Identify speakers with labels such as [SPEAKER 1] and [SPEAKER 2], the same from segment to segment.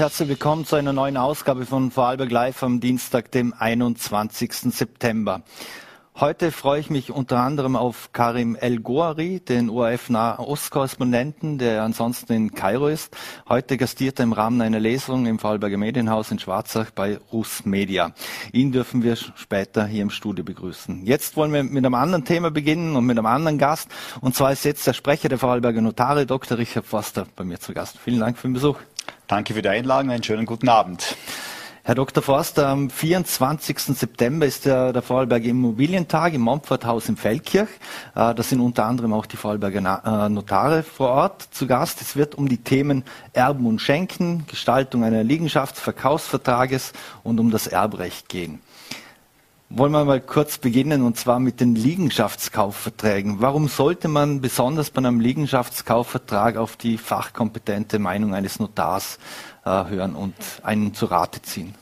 [SPEAKER 1] herzlich willkommen zu einer neuen Ausgabe von Vorarlberg Live am Dienstag, dem 21. September. Heute freue ich mich unter anderem auf Karim El Goari, den ORF-Nahostkorrespondenten, der ansonsten in Kairo ist. Heute gastiert er im Rahmen einer Lesung im Vorarlberger Medienhaus in Schwarzach bei Rus Media. Ihn dürfen wir später hier im Studio begrüßen. Jetzt wollen wir mit einem anderen Thema beginnen und mit einem anderen Gast. Und zwar ist jetzt der Sprecher der Vorarlberger Notare, Dr. Richard Forster, bei mir zu Gast. Vielen Dank für den Besuch.
[SPEAKER 2] Danke für die Einladung. Einen schönen guten Abend.
[SPEAKER 1] Herr Dr. Forster, am 24. September ist der, der Vorarlberger Immobilientag im Montforthaus in Feldkirch. Äh, da sind unter anderem auch die Vorarlberger äh, Notare vor Ort zu Gast. Es wird um die Themen Erben und Schenken, Gestaltung einer Liegenschaft, Verkaufsvertrages und um das Erbrecht gehen. Wollen wir mal kurz beginnen und zwar mit den Liegenschaftskaufverträgen. Warum sollte man besonders bei einem Liegenschaftskaufvertrag auf die fachkompetente Meinung eines Notars äh, hören und einen zu Rate ziehen?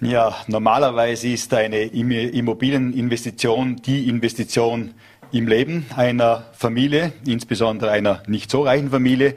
[SPEAKER 2] Ja, normalerweise ist eine Immobilieninvestition die Investition im Leben einer Familie, insbesondere einer nicht so reichen Familie.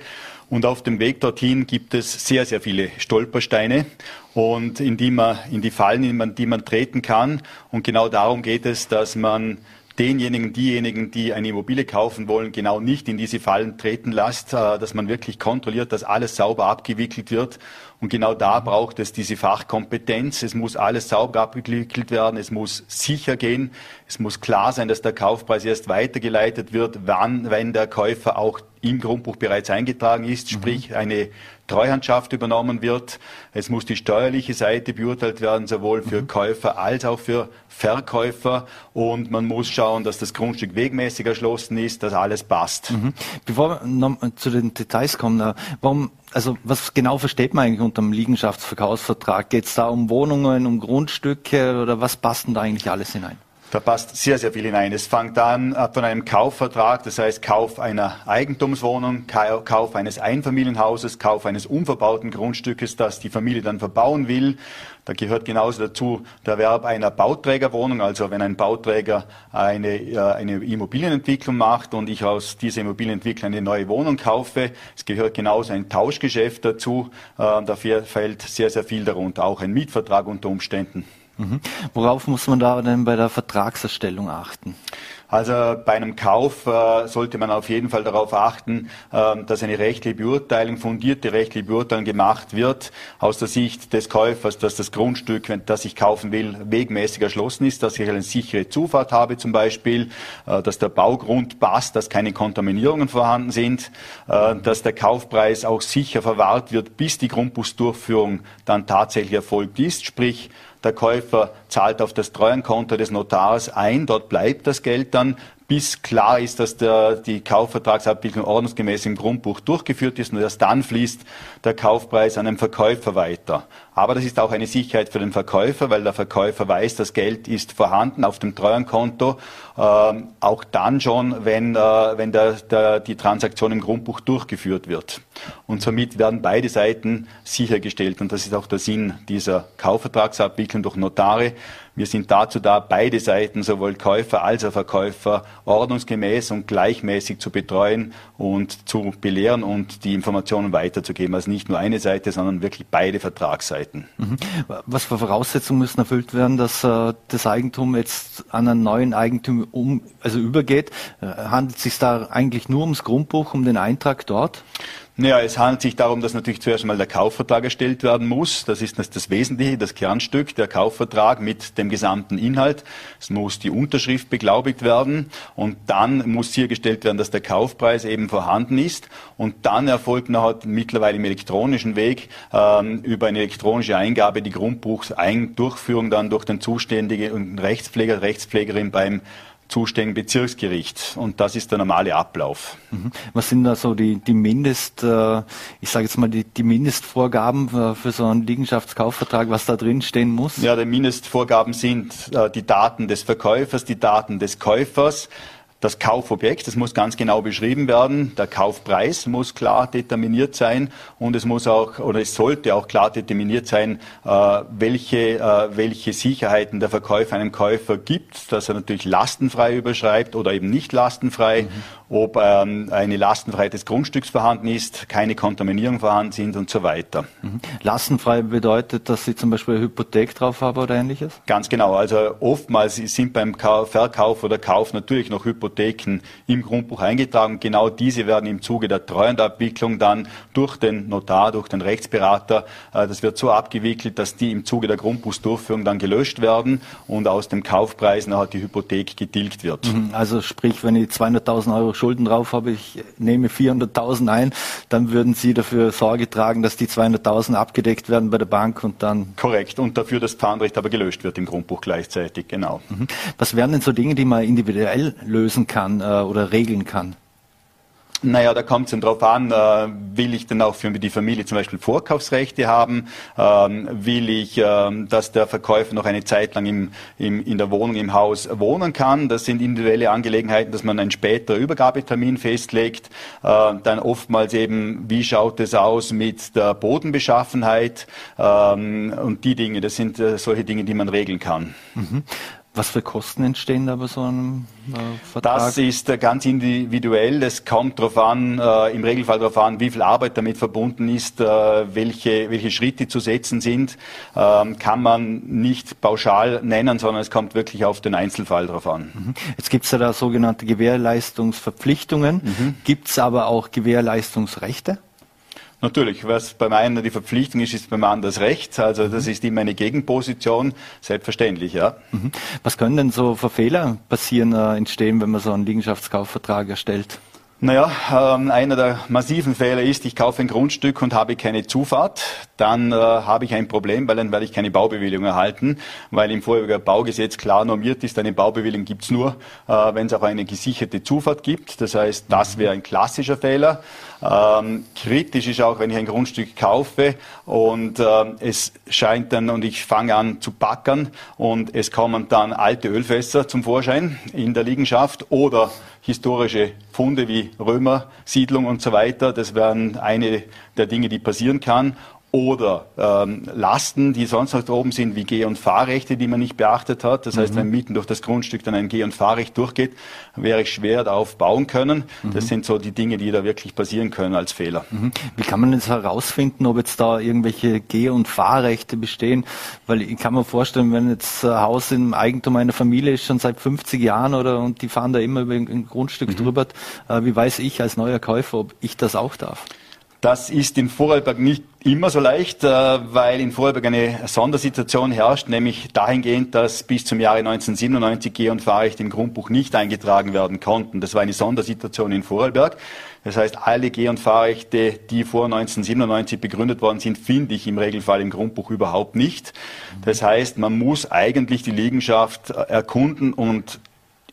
[SPEAKER 2] Und auf dem Weg dorthin gibt es sehr, sehr viele Stolpersteine und in die man, in die Fallen, in die man treten kann. Und genau darum geht es, dass man denjenigen, diejenigen, die eine Immobilie kaufen wollen, genau nicht in diese Fallen treten lässt, äh, dass man wirklich kontrolliert, dass alles sauber abgewickelt wird. Und genau da braucht es diese Fachkompetenz. Es muss alles sauber abgewickelt werden. Es muss sicher gehen. Es muss klar sein, dass der Kaufpreis erst weitergeleitet wird, wann, wenn der Käufer auch im Grundbuch bereits eingetragen ist, sprich eine Treuhandschaft übernommen wird. Es muss die steuerliche Seite beurteilt werden, sowohl für mhm. Käufer als auch für Verkäufer. Und man muss schauen, dass das Grundstück wegmäßig erschlossen ist, dass alles passt. Mhm.
[SPEAKER 1] Bevor wir noch zu den Details kommen, äh, warum, also was genau versteht man eigentlich unter dem Liegenschaftsverkaufsvertrag? Geht es da um Wohnungen, um Grundstücke oder was passt denn da eigentlich alles hinein?
[SPEAKER 2] Da passt sehr, sehr viel hinein. Es fängt an von einem Kaufvertrag, das heißt Kauf einer Eigentumswohnung, Kauf eines Einfamilienhauses, Kauf eines unverbauten Grundstückes, das die Familie dann verbauen will. Da gehört genauso dazu der Erwerb einer Bauträgerwohnung, also wenn ein Bauträger eine, eine Immobilienentwicklung macht und ich aus dieser Immobilienentwicklung eine neue Wohnung kaufe. Es gehört genauso ein Tauschgeschäft dazu. Äh, dafür fällt sehr, sehr viel darunter, auch ein Mietvertrag unter Umständen.
[SPEAKER 1] Mhm. Worauf muss man da denn bei der Vertragserstellung achten?
[SPEAKER 2] Also bei einem Kauf äh, sollte man auf jeden Fall darauf achten, äh, dass eine rechtliche Beurteilung, fundierte rechtliche Beurteilung gemacht wird aus der Sicht des Käufers, dass das Grundstück, das ich kaufen will, wegmäßig erschlossen ist, dass ich eine sichere Zufahrt habe zum Beispiel, äh, dass der Baugrund passt, dass keine Kontaminierungen vorhanden sind, äh, dass der Kaufpreis auch sicher verwahrt wird, bis die Grundbuchsdurchführung dann tatsächlich erfolgt ist, sprich der Käufer zahlt auf das Treuenkonto des Notars ein, dort bleibt das Geld dann bis klar ist, dass der, die Kaufvertragsabbildung ordnungsgemäß im Grundbuch durchgeführt ist und erst dann fließt der Kaufpreis an den Verkäufer weiter. Aber das ist auch eine Sicherheit für den Verkäufer, weil der Verkäufer weiß, das Geld ist vorhanden auf dem Treuhandkonto, äh, auch dann schon, wenn, äh, wenn der, der, die Transaktion im Grundbuch durchgeführt wird. Und somit werden beide Seiten sichergestellt. Und das ist auch der Sinn dieser Kaufvertragsabwicklung durch Notare, wir sind dazu da, beide Seiten, sowohl Käufer als auch Verkäufer, ordnungsgemäß und gleichmäßig zu betreuen und zu belehren und die Informationen weiterzugeben. Also nicht nur eine Seite, sondern wirklich beide Vertragsseiten.
[SPEAKER 1] Mhm. Was für Voraussetzungen müssen erfüllt werden, dass äh, das Eigentum jetzt an einen neuen Eigentum um, also übergeht? Äh, handelt es sich da eigentlich nur ums Grundbuch, um den Eintrag dort?
[SPEAKER 2] Naja, es handelt sich darum, dass natürlich zuerst einmal der Kaufvertrag erstellt werden muss. Das ist das, Wesentliche, das Kernstück, der Kaufvertrag mit dem gesamten Inhalt. Es muss die Unterschrift beglaubigt werden und dann muss sichergestellt werden, dass der Kaufpreis eben vorhanden ist. Und dann erfolgt nachher mittlerweile im elektronischen Weg ähm, über eine elektronische Eingabe die Grundbuchsdurchführung dann durch den zuständigen Rechtspfleger, Rechtspflegerin beim zuständigen Bezirksgericht. Und das ist der normale Ablauf.
[SPEAKER 1] Mhm. Was sind da so die, die Mindest, äh, ich sage jetzt mal, die, die Mindestvorgaben für, für, so einen Liegenschaftskaufvertrag, was da drin stehen muss?
[SPEAKER 2] Ja, die Mindestvorgaben sind äh, die Daten des Verkäufers, die Daten des Käufers, das Kaufobjekt, das muss ganz genau beschrieben werden. Der Kaufpreis muss klar determiniert sein und es muss auch oder es sollte auch klar determiniert sein, äh, welche, äh, welche Sicherheiten der Verkäufer einem Käufer gibt, dass er natürlich lastenfrei überschreibt oder eben nicht lastenfrei. Mhm. Ob ähm, eine Lastenfreiheit des Grundstücks vorhanden ist, keine Kontaminierung vorhanden sind und so weiter.
[SPEAKER 1] Mhm. Lastenfrei bedeutet, dass Sie zum Beispiel eine Hypothek drauf haben oder ähnliches?
[SPEAKER 2] Ganz genau. Also oftmals sind beim Verkauf oder Kauf natürlich noch Hypotheken im Grundbuch eingetragen. Genau diese werden im Zuge der Treuhandabwicklung dann durch den Notar, durch den Rechtsberater, äh, das wird so abgewickelt, dass die im Zuge der Grundbuchsdurchführung dann gelöscht werden und aus dem Kaufpreis nachher die Hypothek getilgt wird.
[SPEAKER 1] Mhm. Also sprich, wenn ich 200.000 Euro Schulden drauf habe, ich nehme 400.000 ein, dann würden Sie dafür Sorge tragen, dass die 200.000 abgedeckt werden bei der Bank und dann...
[SPEAKER 2] Korrekt. Und dafür das Pfandrecht aber gelöscht wird im Grundbuch gleichzeitig, genau.
[SPEAKER 1] Mhm. Was wären denn so Dinge, die man individuell lösen kann äh, oder regeln kann?
[SPEAKER 2] Naja, da kommt es dann drauf an, äh, will ich denn auch für die Familie zum Beispiel Vorkaufsrechte haben? Ähm, will ich, ähm, dass der Verkäufer noch eine Zeit lang im, im, in der Wohnung, im Haus wohnen kann? Das sind individuelle Angelegenheiten, dass man einen späteren Übergabetermin festlegt. Äh, dann oftmals eben, wie schaut es aus mit der Bodenbeschaffenheit ähm, und die Dinge. Das sind äh, solche Dinge, die man regeln kann.
[SPEAKER 1] Mhm. Was für Kosten entstehen da bei so einem
[SPEAKER 2] äh, Vertrag? Das ist äh, ganz individuell. Es kommt darauf an, äh, im Regelfall darauf an, wie viel Arbeit damit verbunden ist, äh, welche, welche Schritte zu setzen sind. Ähm, kann man nicht pauschal nennen, sondern es kommt wirklich auf den Einzelfall darauf an.
[SPEAKER 1] Mhm. Jetzt gibt es ja da sogenannte Gewährleistungsverpflichtungen. Mhm. Gibt es aber auch Gewährleistungsrechte?
[SPEAKER 2] Natürlich, was beim einen die Verpflichtung ist, ist beim anderen das Recht. Also das mhm. ist immer eine Gegenposition, selbstverständlich, ja.
[SPEAKER 1] Mhm. Was können denn so für Fehler passieren, äh, entstehen, wenn man so einen Liegenschaftskaufvertrag erstellt?
[SPEAKER 2] Naja, ähm, einer der massiven Fehler ist, ich kaufe ein Grundstück und habe keine Zufahrt. Dann äh, habe ich ein Problem, weil dann werde ich keine Baubewilligung erhalten, weil im Vorhergehenden Baugesetz klar normiert ist, eine Baubewilligung gibt's nur, äh, wenn es auch eine gesicherte Zufahrt gibt. Das heißt, das wäre ein klassischer Fehler. Ähm, kritisch ist auch, wenn ich ein Grundstück kaufe und äh, es scheint dann und ich fange an zu backern und es kommen dann alte Ölfässer zum Vorschein in der Liegenschaft oder historische Funde wie Römersiedlung und so weiter. Das wären eine der Dinge, die passieren kann oder ähm, Lasten, die sonst noch oben sind, wie Geh- und Fahrrechte, die man nicht beachtet hat. Das heißt, mhm. wenn mitten durch das Grundstück dann ein Geh- und Fahrrecht durchgeht, wäre ich schwer darauf bauen können. Mhm. Das sind so die Dinge, die da wirklich passieren können als Fehler.
[SPEAKER 1] Mhm. Wie kann man jetzt herausfinden, ob jetzt da irgendwelche Geh- und Fahrrechte bestehen? Weil ich kann mir vorstellen, wenn jetzt ein Haus im Eigentum einer Familie ist, schon seit 50 Jahren oder und die fahren da immer über ein Grundstück mhm. drüber, äh, wie weiß ich als neuer Käufer, ob ich das auch darf?
[SPEAKER 2] Das ist in Vorarlberg nicht immer so leicht, äh, weil in Vorarlberg eine Sondersituation herrscht, nämlich dahingehend, dass bis zum Jahre 1997 Geh- und Fahrrecht im Grundbuch nicht eingetragen werden konnten. Das war eine Sondersituation in Vorarlberg. Das heißt, alle Geh- und Fahrrechte, die vor 1997 begründet worden sind, finde ich im Regelfall im Grundbuch überhaupt nicht. Das heißt, man muss eigentlich die Liegenschaft erkunden und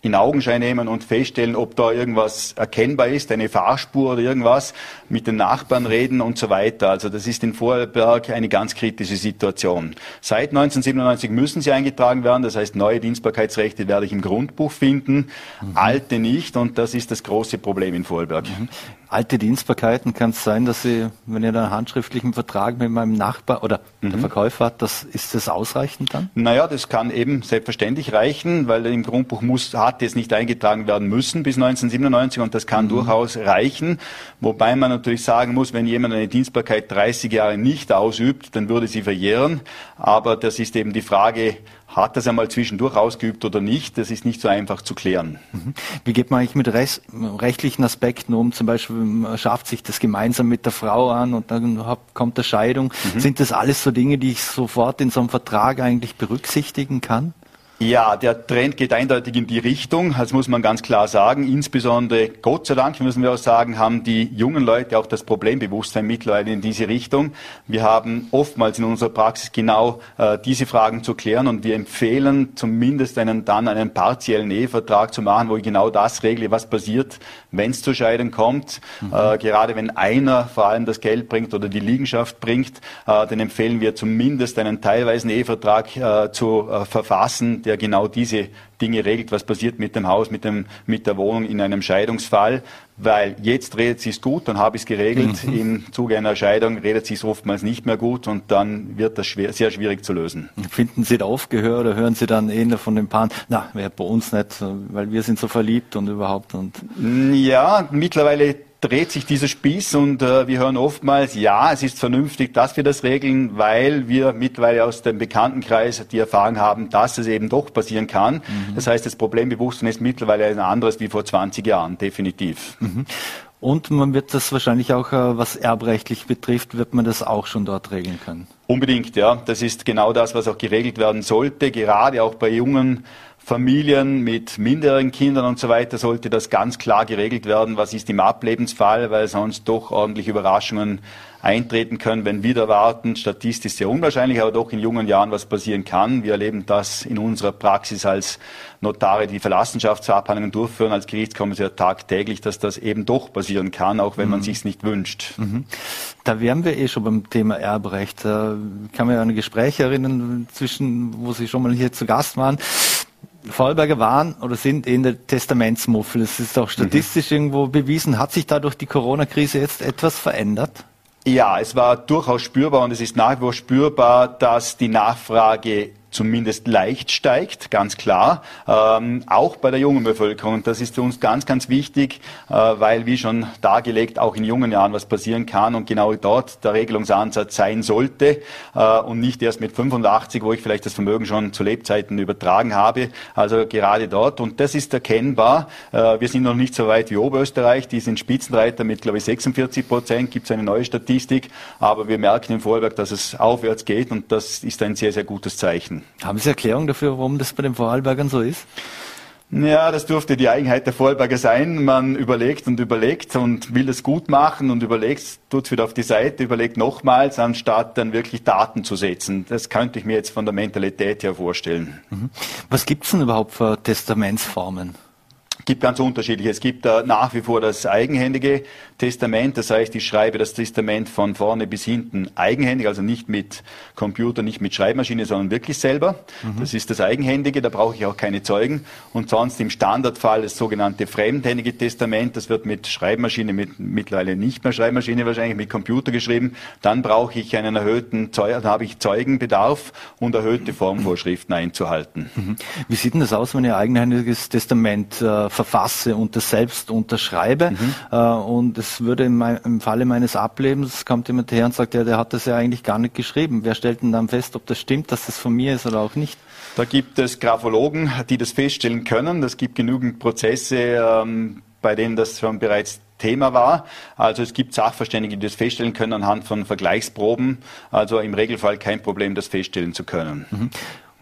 [SPEAKER 2] in Augenschein nehmen und feststellen, ob da irgendwas erkennbar ist, eine Fahrspur oder irgendwas, mit den Nachbarn reden und so weiter. Also das ist in Vorarlberg eine ganz kritische Situation. Seit 1997 müssen sie eingetragen werden, das heißt neue Dienstbarkeitsrechte werde ich im Grundbuch finden, mhm. alte nicht und das ist das große Problem in Vorarlberg. Mhm
[SPEAKER 1] alte Dienstbarkeiten kann es sein, dass Sie, wenn ihr einen handschriftlichen Vertrag mit meinem Nachbar oder mhm. der Verkäufer hat, das, ist das ausreichend dann?
[SPEAKER 2] Naja, das kann eben selbstverständlich reichen, weil im Grundbuch muss, hat es nicht eingetragen werden müssen bis 1997 und das kann mhm. durchaus reichen. Wobei man natürlich sagen muss, wenn jemand eine Dienstbarkeit 30 Jahre nicht ausübt, dann würde sie verjähren. Aber das ist eben die Frage, hat das einmal zwischendurch ausgeübt oder nicht, das ist nicht so einfach zu klären.
[SPEAKER 1] Mhm. Wie geht man eigentlich mit rechtlichen Aspekten um? Zum Beispiel man schafft sich das gemeinsam mit der Frau an und dann kommt der Scheidung. Mhm. Sind das alles so Dinge, die ich sofort in so einem Vertrag eigentlich berücksichtigen kann?
[SPEAKER 2] Ja, der Trend geht eindeutig in die Richtung, das muss man ganz klar sagen. Insbesondere, Gott sei Dank, müssen wir auch sagen, haben die jungen Leute auch das Problembewusstsein mittlerweile in diese Richtung. Wir haben oftmals in unserer Praxis genau äh, diese Fragen zu klären und wir empfehlen zumindest einen dann einen partiellen Ehevertrag zu machen, wo ich genau das regle, was passiert, wenn es zur Scheidung kommt. Mhm. Äh, gerade wenn einer vor allem das Geld bringt oder die Liegenschaft bringt, äh, dann empfehlen wir zumindest einen teilweisen Ehevertrag äh, zu äh, verfassen der genau diese Dinge regelt, was passiert mit dem Haus, mit, dem, mit der Wohnung in einem Scheidungsfall. Weil jetzt redet sie es gut, dann habe ich es geregelt. Mhm. Im Zuge einer Scheidung redet sie es oftmals nicht mehr gut und dann wird das schwer, sehr schwierig zu lösen.
[SPEAKER 1] Finden Sie da oft Gehör oder hören Sie dann eher von den Paaren, na, wäre bei uns nicht, weil wir sind so verliebt und überhaupt und.
[SPEAKER 2] Ja, mittlerweile dreht sich dieser Spieß und äh, wir hören oftmals, ja, es ist vernünftig, dass wir das regeln, weil wir mittlerweile aus dem Bekanntenkreis die Erfahrung haben, dass es eben doch passieren kann. Mhm. Das heißt, das Problembewusstsein ist mittlerweile ein anderes wie vor 20 Jahren, definitiv. Mhm.
[SPEAKER 1] Und man wird das wahrscheinlich auch, äh, was erbrechtlich betrifft, wird man das auch schon dort regeln können.
[SPEAKER 2] Unbedingt, ja. Das ist genau das, was auch geregelt werden sollte, gerade auch bei jungen Familien mit minderjährigen Kindern und so weiter sollte das ganz klar geregelt werden. Was ist im Ablebensfall, weil sonst doch ordentlich Überraschungen eintreten können, wenn wieder warten. Statistisch sehr unwahrscheinlich, aber doch in jungen Jahren was passieren kann. Wir erleben das in unserer Praxis als Notare, die Verlassenschaftsabhandlungen durchführen, als Gerichtskommissar tagtäglich, dass das eben doch passieren kann, auch wenn mhm. man sich nicht wünscht. Mhm.
[SPEAKER 1] Da wären wir eh schon beim Thema Erbrecht. Da kann man ja an ein Gespräch erinnern, zwischen, wo Sie schon mal hier zu Gast waren. Vorarlberger waren oder sind in der Testamentsmuffel. Es ist auch statistisch mhm. irgendwo bewiesen. Hat sich dadurch die Corona-Krise jetzt etwas verändert?
[SPEAKER 2] Ja, es war durchaus spürbar und es ist nach wie vor spürbar, dass die Nachfrage zumindest leicht steigt, ganz klar, ähm, auch bei der jungen Bevölkerung. Und das ist für uns ganz, ganz wichtig, äh, weil, wie schon dargelegt, auch in jungen Jahren was passieren kann und genau dort der Regelungsansatz sein sollte äh, und nicht erst mit 85, wo ich vielleicht das Vermögen schon zu Lebzeiten übertragen habe. Also gerade dort. Und das ist erkennbar. Äh, wir sind noch nicht so weit wie Oberösterreich. Die sind Spitzenreiter mit, glaube ich, 46 Prozent. Gibt es eine neue Statistik. Aber wir merken im Vorwerk, dass es aufwärts geht und das ist ein sehr, sehr gutes Zeichen.
[SPEAKER 1] Haben Sie Erklärung dafür, warum das bei den Vorarlbergern so ist?
[SPEAKER 2] Ja, das dürfte die Eigenheit der Vorarlberger sein. Man überlegt und überlegt und will es gut machen und überlegt, tut es wieder auf die Seite, überlegt nochmals, anstatt dann wirklich Daten zu setzen. Das könnte ich mir jetzt von der Mentalität her vorstellen. Mhm.
[SPEAKER 1] Was gibt es denn überhaupt für Testamentsformen?
[SPEAKER 2] Gibt ganz unterschiedliche. Es gibt äh, nach wie vor das eigenhändige Testament, das heißt, ich schreibe das Testament von vorne bis hinten eigenhändig, also nicht mit Computer, nicht mit Schreibmaschine, sondern wirklich selber. Mhm. Das ist das eigenhändige, da brauche ich auch keine Zeugen. Und sonst im Standardfall das sogenannte fremdhändige Testament, das wird mit Schreibmaschine, mit mittlerweile nicht mehr Schreibmaschine wahrscheinlich, mit Computer geschrieben. Dann brauche ich einen erhöhten, dann habe ich Zeugenbedarf und erhöhte Formvorschriften einzuhalten.
[SPEAKER 1] Mhm. Wie sieht denn das aus, wenn ihr eigenhändiges Testament äh, verfasse und das selbst unterschreibe. Mhm. Äh, und es würde im, im Falle meines Ablebens, kommt jemand her und sagt, ja, der hat das ja eigentlich gar nicht geschrieben. Wer stellt denn dann fest, ob das stimmt, dass das von mir ist oder auch nicht?
[SPEAKER 2] Da gibt es Graphologen, die das feststellen können. Es gibt genügend Prozesse, ähm, bei denen das schon bereits Thema war. Also es gibt Sachverständige, die das feststellen können anhand von Vergleichsproben. Also im Regelfall kein Problem, das feststellen zu können.
[SPEAKER 1] Mhm.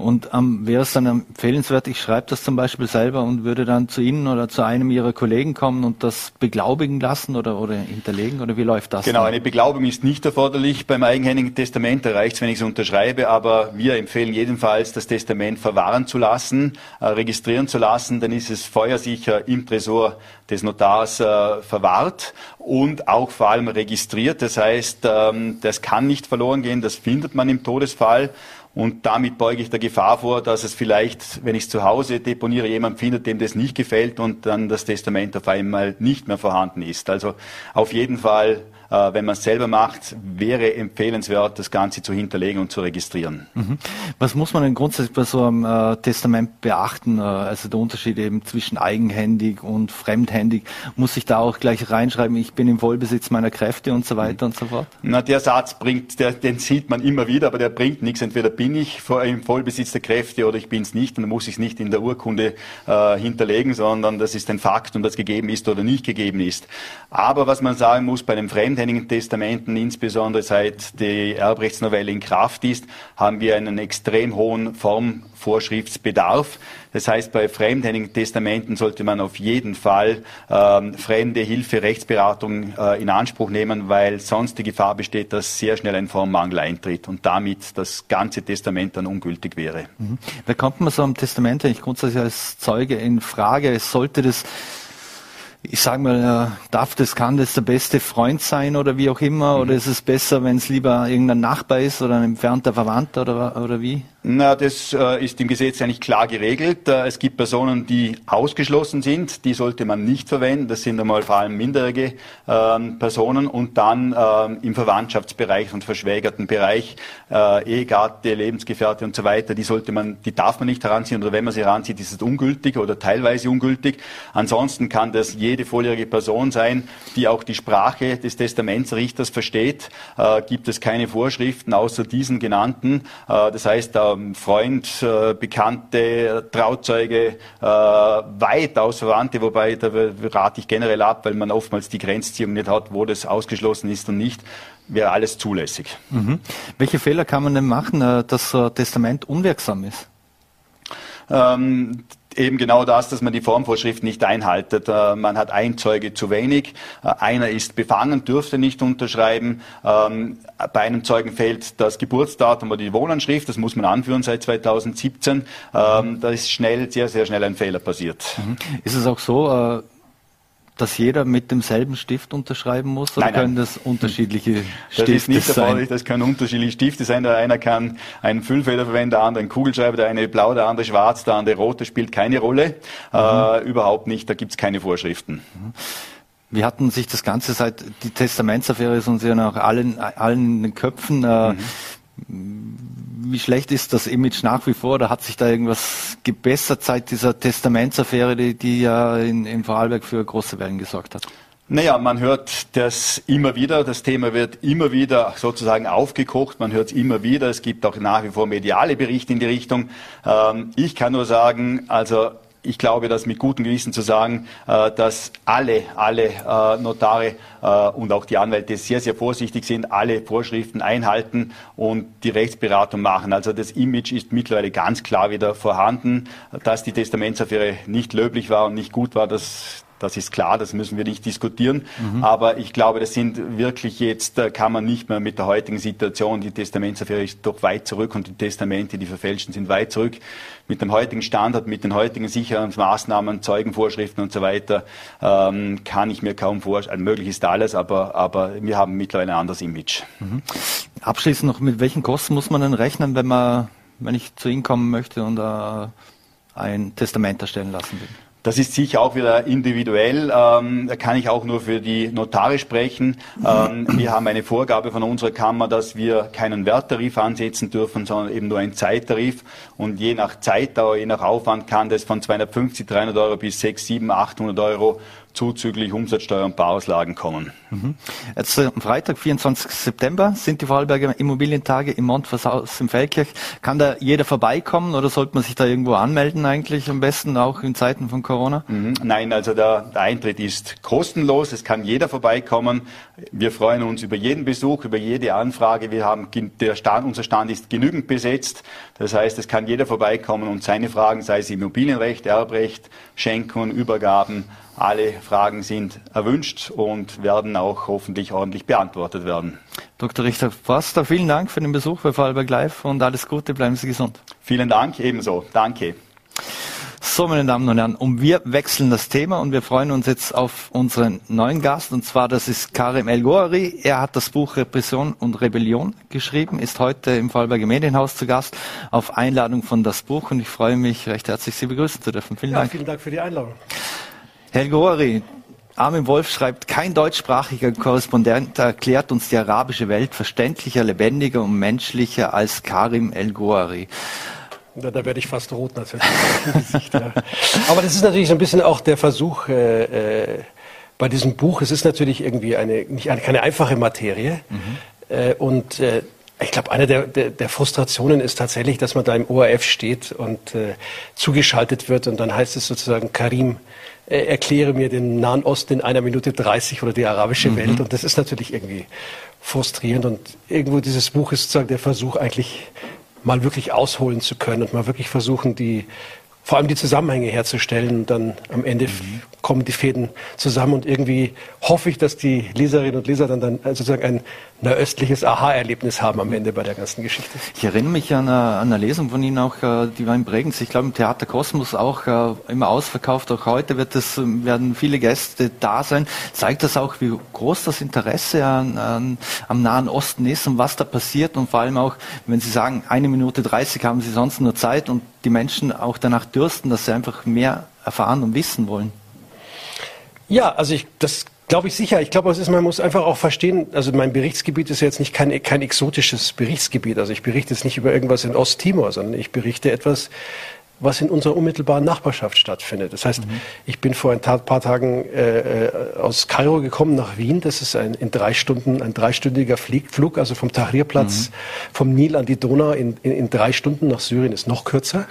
[SPEAKER 1] Und ähm, wäre es dann empfehlenswert, ich schreibe das zum Beispiel selber und würde dann zu Ihnen oder zu einem Ihrer Kollegen kommen und das beglaubigen lassen oder, oder hinterlegen oder wie läuft das?
[SPEAKER 2] Genau, dann? eine Beglaubigung ist nicht erforderlich beim eigenhändigen Testament, da reicht es, wenn ich es unterschreibe, aber wir empfehlen jedenfalls, das Testament verwahren zu lassen, äh, registrieren zu lassen, dann ist es feuersicher im Tresor des Notars äh, verwahrt und auch vor allem registriert. Das heißt, ähm, das kann nicht verloren gehen, das findet man im Todesfall und damit beuge ich der Gefahr vor, dass es vielleicht, wenn ich es zu Hause deponiere, jemand findet, dem das nicht gefällt und dann das Testament auf einmal nicht mehr vorhanden ist. Also auf jeden Fall äh, wenn man es selber macht, wäre empfehlenswert, das Ganze zu hinterlegen und zu registrieren.
[SPEAKER 1] Mhm. Was muss man denn grundsätzlich bei so einem äh, Testament beachten? Äh, also der Unterschied eben zwischen eigenhändig und fremdhändig. Muss ich da auch gleich reinschreiben, ich bin im Vollbesitz meiner Kräfte und so weiter und so fort?
[SPEAKER 2] Na, der Satz bringt, der, den sieht man immer wieder, aber der bringt nichts. Entweder bin ich im Vollbesitz der Kräfte oder ich bin es nicht. Und dann muss ich es nicht in der Urkunde äh, hinterlegen, sondern das ist ein Fakt und das gegeben ist oder nicht gegeben ist. Aber was man sagen muss, bei einem Fremdhändigen Fremdhändigen Testamenten, insbesondere seit die Erbrechtsnovelle in Kraft ist, haben wir einen extrem hohen Formvorschriftsbedarf. Das heißt, bei fremdhändigen Testamenten sollte man auf jeden Fall ähm, fremde Hilfe, Rechtsberatung äh, in Anspruch nehmen, weil sonst die Gefahr besteht, dass sehr schnell ein Formmangel eintritt und damit das ganze Testament dann ungültig wäre.
[SPEAKER 1] Mhm. Da kommt man so am Testament eigentlich grundsätzlich als Zeuge in Frage. Sollte das ich sage mal, darf das, kann das der beste Freund sein oder wie auch immer? Mhm. Oder ist es besser, wenn es lieber irgendein Nachbar ist oder ein entfernter Verwandter oder, oder wie?
[SPEAKER 2] Na, das äh, ist im Gesetz eigentlich klar geregelt. Äh, es gibt Personen, die ausgeschlossen sind, die sollte man nicht verwenden. Das sind einmal vor allem minderjährige äh, Personen und dann ähm, im Verwandtschaftsbereich und verschwägerten Bereich äh, Ehegatte, Lebensgefährte und so weiter. Die sollte man, die darf man nicht heranziehen oder wenn man sie heranzieht, ist es ungültig oder teilweise ungültig. Ansonsten kann das jede volljährige Person sein, die auch die Sprache des Testamentsrichters versteht. Äh, gibt es keine Vorschriften außer diesen genannten. Äh, das heißt, ähm, Freund, äh, Bekannte, Trauzeuge, äh, weitaus Verwandte, wobei da rate ich generell ab, weil man oftmals die Grenzziehung nicht hat, wo das ausgeschlossen ist und nicht, wäre alles zulässig.
[SPEAKER 1] Mhm. Welche Fehler kann man denn machen, dass so ein Testament unwirksam ist?
[SPEAKER 2] Ähm, eben genau das, dass man die Formvorschrift nicht einhaltet. Äh, man hat ein Zeuge zu wenig, äh, einer ist befangen, dürfte nicht unterschreiben. Ähm, bei einem Zeugen fehlt das Geburtsdatum oder die Wohnanschrift, das muss man anführen seit 2017. Ähm, da ist schnell, sehr, sehr schnell ein Fehler passiert.
[SPEAKER 1] Mhm. Ist es auch so, äh, dass jeder mit demselben Stift unterschreiben muss?
[SPEAKER 2] Oder nein,
[SPEAKER 1] können das unterschiedliche
[SPEAKER 2] das Stifte ist nicht sein? Das können unterschiedliche Stifte sein. Der eine kann einen Füllfeder verwenden, der andere einen Kugelschreiber, der eine blau, der andere schwarz, der andere rot. Das spielt keine Rolle. Mhm. Äh, überhaupt nicht. Da gibt es keine Vorschriften. Mhm.
[SPEAKER 1] Wir hatten sich das Ganze seit die Testamentsaffäre ist uns ja noch allen, allen in den Köpfen. Äh, mhm wie schlecht ist das Image nach wie vor? Oder hat sich da irgendwas gebessert seit dieser Testamentsaffäre, die, die ja in, in Vorarlberg für große Wellen gesorgt hat?
[SPEAKER 2] Naja, man hört das immer wieder. Das Thema wird immer wieder sozusagen aufgekocht. Man hört es immer wieder. Es gibt auch nach wie vor mediale Berichte in die Richtung. Ähm, ich kann nur sagen, also ich glaube, dass mit gutem Gewissen zu sagen, äh, dass alle, alle äh, Notare äh, und auch die Anwälte sehr, sehr vorsichtig sind, alle Vorschriften einhalten und die Rechtsberatung machen. Also das Image ist mittlerweile ganz klar wieder vorhanden, dass die Testamentsaffäre nicht löblich war und nicht gut war. Das, das ist klar, das müssen wir nicht diskutieren. Mhm. Aber ich glaube, das sind wirklich jetzt, kann man nicht mehr mit der heutigen Situation, die Testamentsaffäre ist doch weit zurück und die Testamente, die verfälschten, sind weit zurück. Mit dem heutigen Standard, mit den heutigen Sicherungsmaßnahmen, Zeugenvorschriften und so weiter, ähm, kann ich mir kaum vorstellen. Also möglich ist alles, aber, aber wir haben mittlerweile ein anderes Image. Mhm.
[SPEAKER 1] Abschließend noch, mit welchen Kosten muss man denn rechnen, wenn man, wenn ich zu Ihnen kommen möchte und äh, ein Testament erstellen lassen will?
[SPEAKER 2] Das ist sicher auch wieder individuell. Ähm, da kann ich auch nur für die Notare sprechen. Ähm, wir haben eine Vorgabe von unserer Kammer, dass wir keinen Werttarif ansetzen dürfen, sondern eben nur einen Zeittarif. Und je nach Zeitdauer, je nach Aufwand kann das von 250, 300 Euro bis 6, 7, 800 Euro zuzüglich Umsatzsteuer und Bauauslagen kommen.
[SPEAKER 1] Mhm. Jetzt äh, am Freitag, 24. September, sind die Vorarlberger Immobilientage im Montvershaus im Feldkirch. Kann da jeder vorbeikommen oder sollte man sich da irgendwo anmelden eigentlich am besten, auch in Zeiten von Corona?
[SPEAKER 2] Mhm. Nein, also der, der, Eintritt ist kostenlos, es kann jeder vorbeikommen. Wir freuen uns über jeden Besuch, über jede Anfrage. Wir haben, der Stand, unser Stand ist genügend besetzt. Das heißt, es kann jeder vorbeikommen und seine Fragen, sei es Immobilienrecht, Erbrecht, Schenkungen, Übergaben, alle Fragen sind erwünscht und werden auch hoffentlich ordentlich beantwortet werden.
[SPEAKER 1] Dr. Richter Forster, vielen Dank für den Besuch bei Vorarlberg Live und alles Gute, bleiben Sie gesund.
[SPEAKER 2] Vielen Dank, ebenso. Danke.
[SPEAKER 1] So, meine Damen und Herren, und wir wechseln das Thema und wir freuen uns jetzt auf unseren neuen Gast und zwar das ist Karim El Goari. Er hat das Buch Repression und Rebellion geschrieben, ist heute im Vorarlberger Medienhaus zu Gast auf Einladung von das Buch und ich freue mich recht herzlich, Sie begrüßen zu dürfen.
[SPEAKER 3] Vielen ja, Dank. Vielen Dank für die Einladung.
[SPEAKER 1] Herr Gori, Armin Wolf schreibt, kein deutschsprachiger Korrespondent erklärt uns die arabische Welt verständlicher, lebendiger und menschlicher als Karim El Gouari.
[SPEAKER 3] Da, da werde ich fast rot natürlich. Aber das ist natürlich so ein bisschen auch der Versuch äh, äh, bei diesem Buch. Es ist natürlich irgendwie eine, nicht eine, keine einfache Materie. Mhm. Äh, und äh, ich glaube, eine der, der, der, Frustrationen ist tatsächlich, dass man da im ORF steht und äh, zugeschaltet wird und dann heißt es sozusagen Karim äh, erkläre mir den Nahen Osten in einer Minute 30 oder die arabische mhm. Welt. Und das ist natürlich irgendwie frustrierend. Und irgendwo dieses Buch ist sozusagen der Versuch, eigentlich mal wirklich ausholen zu können und mal wirklich versuchen, die vor allem die Zusammenhänge herzustellen. Und dann am Ende mhm. Kommen die Fäden zusammen und irgendwie hoffe ich, dass die Leserinnen und Leser dann, dann äh, sozusagen ein östliches Aha-Erlebnis haben am Ende bei der ganzen Geschichte.
[SPEAKER 1] Ich erinnere mich an eine, an eine Lesung von Ihnen auch, äh, die war in Bregenz, ich glaube im Theater Kosmos auch äh, immer ausverkauft. Auch heute wird es, werden viele Gäste da sein. Zeigt das auch, wie groß das Interesse an, an, am Nahen Osten ist und was da passiert und vor allem auch, wenn Sie sagen, eine Minute 30 haben Sie sonst nur Zeit und die Menschen auch danach dürsten, dass sie einfach mehr erfahren und wissen wollen.
[SPEAKER 3] Ja, also ich, das glaube ich sicher. Ich glaube, ist, man muss einfach auch verstehen, also mein Berichtsgebiet ist jetzt nicht kein, kein exotisches Berichtsgebiet. Also ich berichte jetzt nicht über irgendwas in Osttimor, sondern ich berichte etwas, was in unserer unmittelbaren Nachbarschaft stattfindet. Das heißt, mhm. ich bin vor ein paar Tagen äh, äh, aus Kairo gekommen nach Wien. Das ist ein in drei Stunden ein dreistündiger Flug, also vom Tahrirplatz, mhm. vom Nil an die Donau in, in, in, drei Stunden nach Syrien ist noch kürzer. Mhm.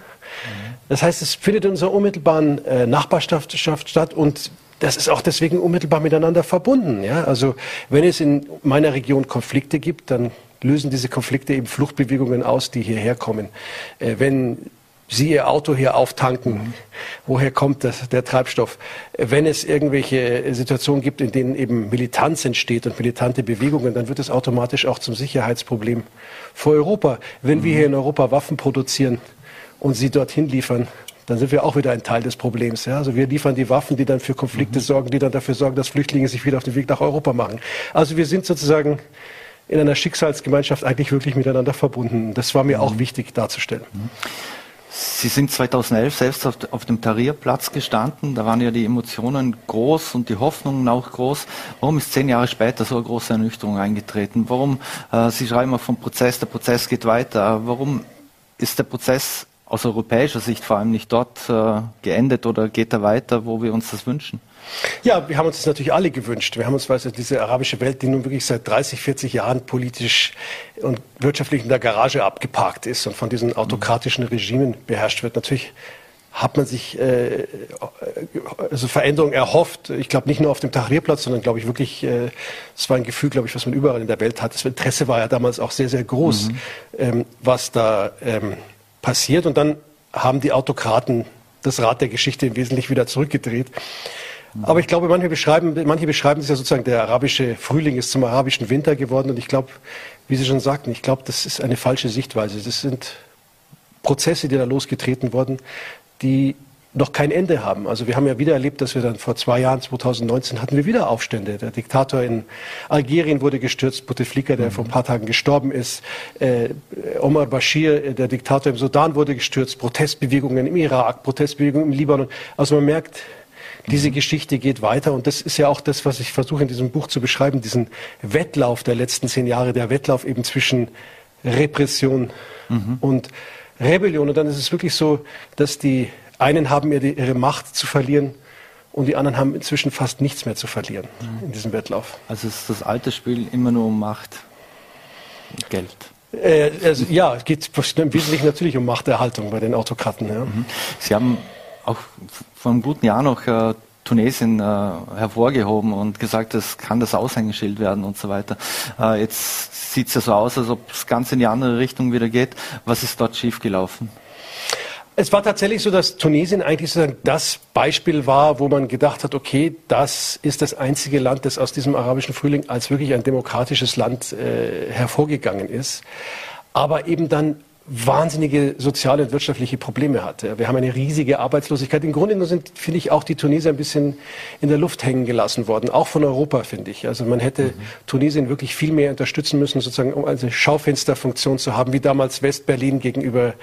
[SPEAKER 3] Das heißt, es findet in unserer unmittelbaren äh, Nachbarschaft statt und das ist auch deswegen unmittelbar miteinander verbunden. Ja? Also wenn es in meiner Region Konflikte gibt, dann lösen diese Konflikte eben Fluchtbewegungen aus, die hierher kommen. Äh, wenn Sie Ihr Auto hier auftanken. Woher kommt das, der Treibstoff? Wenn es irgendwelche Situationen gibt, in denen eben Militanz entsteht und militante Bewegungen, dann wird es automatisch auch zum Sicherheitsproblem für Europa. Wenn mhm. wir hier in Europa Waffen produzieren und sie dorthin liefern, dann sind wir auch wieder ein Teil des Problems. Ja? Also wir liefern die Waffen, die dann für Konflikte mhm. sorgen, die dann dafür sorgen, dass Flüchtlinge sich wieder auf den Weg nach Europa machen. Also wir sind sozusagen in einer Schicksalsgemeinschaft eigentlich wirklich miteinander verbunden. Das war mir mhm. auch wichtig darzustellen. Mhm.
[SPEAKER 1] Sie sind 2011 selbst auf, auf, dem Tarierplatz gestanden. Da waren ja die Emotionen groß und die Hoffnungen auch groß. Warum ist zehn Jahre später so eine große Ernüchterung eingetreten? Warum, äh, Sie schreiben auch vom Prozess, der Prozess geht weiter. Warum ist der Prozess aus europäischer Sicht vor allem nicht dort äh, geendet oder geht er weiter, wo wir uns das wünschen?
[SPEAKER 3] Ja, wir haben uns das natürlich alle gewünscht. Wir haben uns, du, diese arabische Welt, die nun wirklich seit 30, 40 Jahren politisch und wirtschaftlich in der Garage abgeparkt ist und von diesen autokratischen Regimen beherrscht wird, natürlich hat man sich äh, also Veränderungen erhofft. Ich glaube nicht nur auf dem Tahrirplatz, sondern glaube ich wirklich, äh, es äh, war ein Gefühl, glaube ich, was man überall in der Welt hat. Das Interesse war ja damals auch sehr, sehr groß, mhm. ähm, was da ähm, passiert. Und dann haben die Autokraten das Rad der Geschichte im Wesentlichen wieder zurückgedreht. Aber ich glaube, manche beschreiben, manche beschreiben es ja sozusagen, der arabische Frühling ist zum arabischen Winter geworden. Und ich glaube, wie Sie schon sagten, ich glaube, das ist eine falsche Sichtweise. Das sind Prozesse, die da losgetreten wurden, die noch kein Ende haben. Also wir haben ja wieder erlebt, dass wir dann vor zwei Jahren, 2019, hatten wir wieder Aufstände. Der Diktator in Algerien wurde gestürzt, Bouteflika, der mhm. vor ein paar Tagen gestorben ist. Äh, Omar Bashir, der Diktator im Sudan, wurde gestürzt. Protestbewegungen im Irak, Protestbewegungen im Libanon. Also man merkt, diese Geschichte geht weiter und das ist ja auch das, was ich versuche in diesem Buch zu beschreiben, diesen Wettlauf der letzten zehn Jahre, der Wettlauf eben zwischen Repression mhm. und Rebellion. Und dann ist es wirklich so, dass die einen haben ihre Macht zu verlieren und die anderen haben inzwischen fast nichts mehr zu verlieren mhm. in diesem Wettlauf.
[SPEAKER 1] Also es ist das alte Spiel immer nur um Macht und Geld.
[SPEAKER 3] Äh, also, ja, es geht im Wesentlichen natürlich um Machterhaltung bei den Autokraten. Ja. Mhm.
[SPEAKER 1] Sie haben auch vor einem guten Jahr noch äh, Tunesien äh, hervorgehoben und gesagt, das kann das Aushängeschild werden und so weiter. Äh, jetzt sieht es ja so aus, als ob es ganz in die andere Richtung wieder geht. Was ist dort schiefgelaufen?
[SPEAKER 3] Es war tatsächlich so, dass Tunesien eigentlich sozusagen das Beispiel war, wo man gedacht hat, okay, das ist das einzige Land, das aus diesem arabischen Frühling als wirklich ein demokratisches Land äh, hervorgegangen ist. Aber eben dann wahnsinnige soziale und wirtschaftliche Probleme hat. Wir haben eine riesige Arbeitslosigkeit. Im Grunde sind, finde ich, auch die Tunesier ein bisschen in der Luft hängen gelassen worden, auch von Europa, finde ich. Also man hätte mhm. Tunesien wirklich viel mehr unterstützen müssen, sozusagen, um eine Schaufensterfunktion zu haben, wie damals Westberlin gegenüber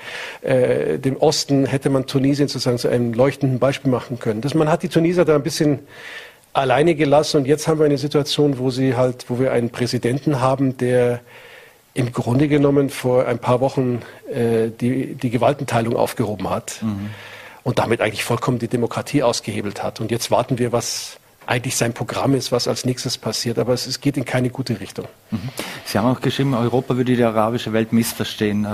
[SPEAKER 3] äh, dem Osten, hätte man Tunesien sozusagen zu einem leuchtenden Beispiel machen können. Das, man hat die Tunesier da ein bisschen alleine gelassen und jetzt haben wir eine Situation, wo sie halt, wo wir einen Präsidenten haben, der im Grunde genommen vor ein paar Wochen äh, die, die Gewaltenteilung aufgehoben hat mhm. und damit eigentlich vollkommen die Demokratie ausgehebelt hat. Und jetzt warten wir, was eigentlich sein Programm ist, was als nächstes passiert. Aber es, es geht in keine gute Richtung.
[SPEAKER 1] Mhm. Sie haben auch geschrieben, Europa würde die arabische Welt missverstehen. Äh,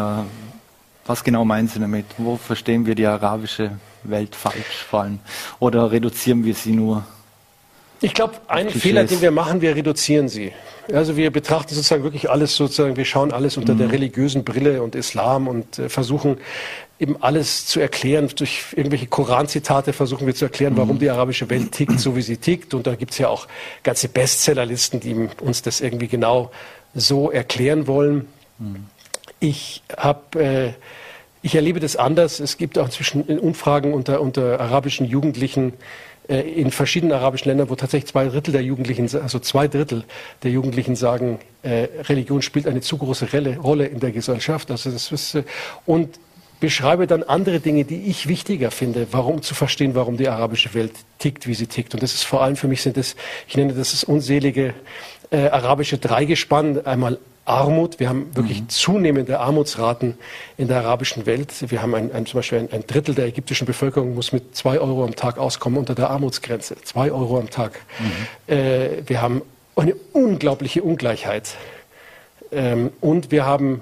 [SPEAKER 1] was genau meinen Sie damit? Wo verstehen wir die arabische Welt falsch vor allem? Oder reduzieren wir sie nur
[SPEAKER 3] Ich glaube, einen Fehler, den wir machen, wir reduzieren sie. Also wir betrachten sozusagen wirklich alles sozusagen, wir schauen alles unter mhm. der religiösen Brille und Islam und äh, versuchen eben alles zu erklären. Durch irgendwelche Koranzitate versuchen wir zu erklären, warum mhm. die arabische Welt tickt, so wie sie tickt. Und da gibt es ja auch ganze Bestsellerlisten, die uns das irgendwie genau so erklären wollen. Mhm. Ich habe äh, ich erlebe das anders. Es gibt auch inzwischen Umfragen unter, unter arabischen Jugendlichen in verschiedenen arabischen Ländern, wo tatsächlich zwei Drittel der Jugendlichen, also zwei Drittel der Jugendlichen sagen, äh, Religion spielt eine zu große Rolle in der Gesellschaft. Also das ist, äh, und beschreibe dann andere Dinge, die ich wichtiger finde, warum zu verstehen, warum die arabische Welt tickt, wie sie tickt. Und das ist vor allem für mich sind das, ich nenne das das unselige äh, arabische Dreigespann. Einmal Armut. Wir haben wirklich mhm. zunehmende Armutsraten in der arabischen Welt. Wir haben ein, ein, zum Beispiel ein, ein, Drittel der ägyptischen Bevölkerung muss mit zwei Euro am Tag auskommen unter der Armutsgrenze. Zwei Euro am Tag. Mhm. Äh, wir haben eine unglaubliche Ungleichheit. Ähm, und wir haben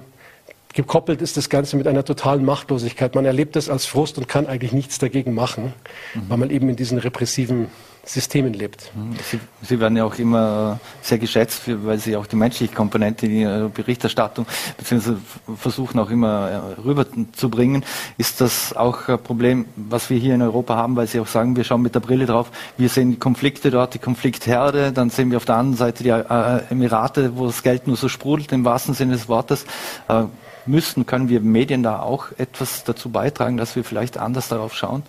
[SPEAKER 3] gekoppelt ist das Ganze mit einer totalen Machtlosigkeit. Man erlebt das als Frust und kann eigentlich nichts dagegen machen, mhm. weil man eben in diesen repressiven Systemen lebt.
[SPEAKER 1] Mhm. Sie, Sie, werden ja auch immer sehr geschätzt, weil Sie auch die menschliche Komponente in Ihrer Berichterstattung beziehungsweise versuchen auch immer rüberzubringen. Ist das auch ein Problem, was wir hier in Europa haben, weil Sie auch sagen, wir schauen mit der Brille drauf, wir sehen die Konflikte dort, die Konfliktherde, dann sehen wir auf der anderen Seite die äh, Emirate, wo das Geld nur so sprudelt, im wahrsten Sinne des Wortes. Müssten, können wir Medien da auch etwas dazu beitragen, dass wir vielleicht anders darauf schauen?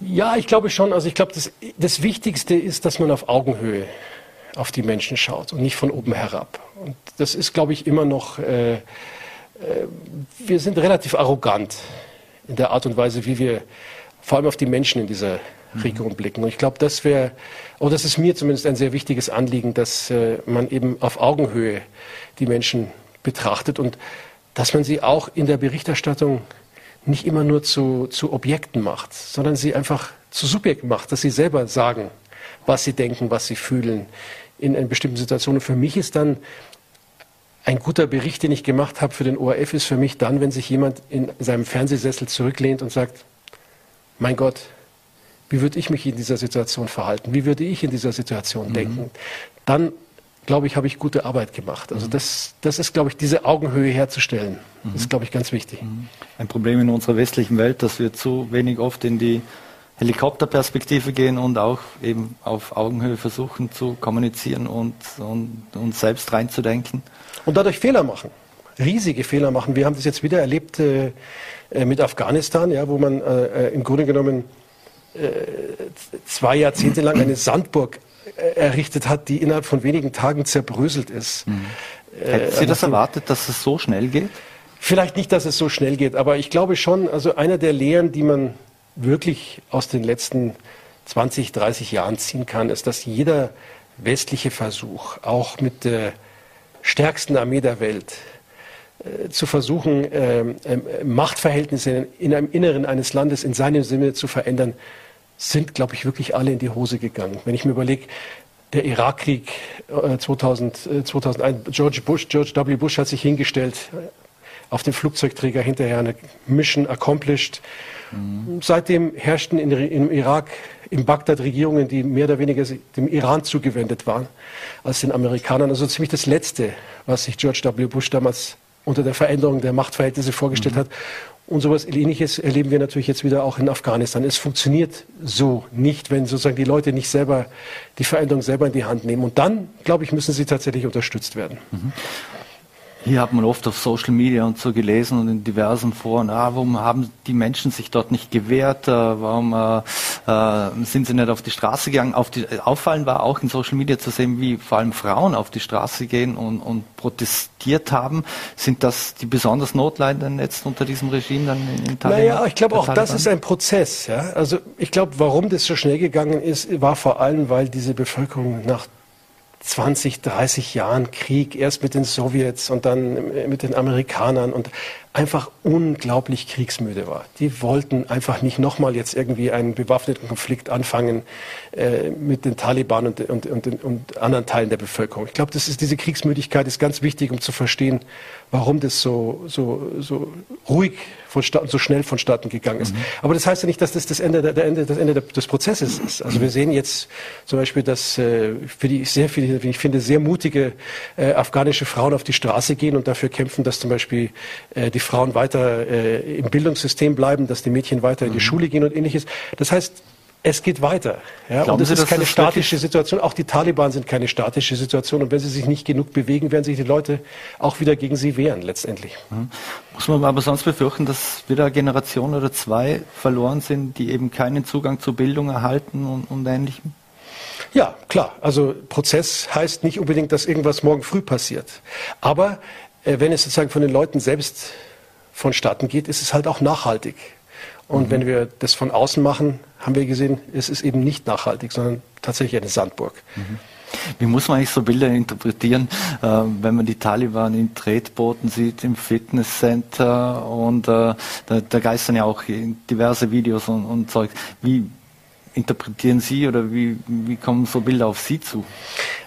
[SPEAKER 3] Ja, ich glaube schon. Also ich glaube, das, das Wichtigste ist, dass man auf Augenhöhe auf die Menschen schaut und nicht von oben herab. Und das ist, glaube ich, immer noch, äh, äh, wir sind relativ arrogant in der Art und Weise, wie wir vor allem auf die Menschen in dieser Region mhm. blicken. Und ich glaube, das wäre, oder das ist mir zumindest ein sehr wichtiges Anliegen, dass äh, man eben auf Augenhöhe die Menschen betrachtet und dass man sie auch in der Berichterstattung nicht immer nur zu, zu Objekten macht, sondern sie einfach zu Subjekten macht, dass sie selber sagen, was sie denken, was sie fühlen in, in bestimmten Situationen. Für mich ist dann ein guter Bericht, den ich gemacht habe für den ORF, ist für mich dann, wenn sich jemand in seinem Fernsehsessel zurücklehnt und sagt, mein Gott, wie würde ich mich in dieser Situation verhalten? Wie würde ich in dieser Situation mhm. denken? Dann glaube ich, habe ich gute Arbeit gemacht. Also das, das ist, glaube ich, diese Augenhöhe herzustellen, mhm. ist, glaube ich, ganz wichtig. Mhm.
[SPEAKER 1] Ein Problem in unserer westlichen Welt, dass wir zu wenig oft in die Helikopterperspektive gehen und auch eben auf Augenhöhe versuchen zu kommunizieren und, und uns selbst reinzudenken.
[SPEAKER 3] Und dadurch Fehler machen, riesige Fehler machen. Wir haben das jetzt wieder erlebt äh, äh mit Afghanistan, ja, wo man äh, äh im Grunde genommen äh, zwei Jahrzehnte lang eine Sandburg errichtet hat, die innerhalb von wenigen Tagen zerbröselt ist.
[SPEAKER 1] Mhm. Hätten Sie das erwartet, dass es so schnell geht?
[SPEAKER 3] Vielleicht nicht, dass es so schnell geht, aber ich glaube schon, also einer der Lehren, die man wirklich aus den letzten 20, 30 Jahren ziehen kann, ist, dass jeder westliche Versuch, auch mit der stärksten Armee der Welt, äh, zu versuchen, äh, äh, Machtverhältnisse in einem Inneren eines Landes in seinem Sinne zu verändern, sind, glaube ich, wirklich alle in die Hose gegangen. Wenn ich mir überlege, der Irakkrieg äh, 2000, äh, 2001, George Bush, George W. Bush hat sich hingestellt äh, auf dem Flugzeugträger hinterher eine Mission accomplished. Mhm. Seitdem herrschten in, im Irak, in Bagdad Regierungen, die mehr oder weniger dem Iran zugewendet waren als den Amerikanern. Also ziemlich das Letzte, was sich George W. Bush damals unter der Veränderung der Machtverhältnisse vorgestellt mhm. hat. Und sowas Ähnliches erleben wir natürlich jetzt wieder auch in Afghanistan. Es funktioniert so nicht, wenn sozusagen die Leute nicht selber die Veränderung selber in die Hand nehmen. Und dann, glaube ich, müssen sie tatsächlich unterstützt werden. Mhm.
[SPEAKER 1] Hier hat man oft auf Social Media und so gelesen und in diversen Foren, ah, warum haben die Menschen sich dort nicht gewehrt, äh, warum äh, äh, sind sie nicht auf die Straße gegangen. Auf die, auffallend war auch in Social Media zu sehen, wie vor allem Frauen auf die Straße gehen und, und protestiert haben. Sind das die besonders Notleidenden jetzt unter diesem Regime dann in,
[SPEAKER 3] Taliban? Naja, ich glaube auch, Taliban? das ist ein Prozess. Ja? Also ich glaube, warum das so schnell gegangen ist, war vor allem, weil diese Bevölkerung nach 20, 30 Jahren Krieg, erst mit den Sowjets und dann mit den Amerikanern. Und einfach unglaublich kriegsmüde war. Die wollten einfach nicht nochmal jetzt irgendwie einen bewaffneten Konflikt anfangen äh, mit den Taliban und, und, und, und, anderen Teilen der Bevölkerung. Ich glaube, das ist, diese Kriegsmüdigkeit ist ganz wichtig, um zu verstehen, warum das so, so, so ruhig vonstatten, so schnell vonstatten gegangen ist. Mhm. Aber das heißt ja nicht, dass das das Ende, der, Ende, das Ende des Prozesses ist. Also wir sehen jetzt zum Beispiel, dass äh, für die sehr viele, wie ich finde, sehr mutige äh, afghanische Frauen auf die Straße gehen und dafür kämpfen, dass zum Beispiel äh, die Frauen weiter äh, im Bildungssystem bleiben, dass die Mädchen weiter in die mhm. Schule gehen und ähnliches. Das heißt, es geht weiter. Ja, und es ist keine statische Situation. Auch die Taliban sind keine statische Situation. Und wenn sie sich nicht genug bewegen, werden sich die Leute auch wieder gegen sie wehren, letztendlich.
[SPEAKER 1] Mhm. Muss man aber sonst befürchten, dass wieder eine Generation oder zwei verloren sind, die eben keinen Zugang zur Bildung erhalten und, und Ähnlichem?
[SPEAKER 3] Ja, klar. Also Prozess heißt nicht unbedingt, dass irgendwas morgen früh passiert. Aber äh, wenn es sozusagen von den Leuten selbst vonstatten geht, ist es halt auch nachhaltig. Und mhm. wenn wir das von außen machen, haben wir gesehen, es ist eben nicht nachhaltig, sondern tatsächlich eine Sandburg. Mhm.
[SPEAKER 1] Wie muss man eigentlich so Bilder interpretieren, äh, wenn man die Taliban in Tretbooten sieht, im Fitnesscenter und äh, da, da, geistern ja auch diverse Videos und, und Zeug. Wie interpretieren Sie oder wie, wie kommen so Bilder auf Sie zu?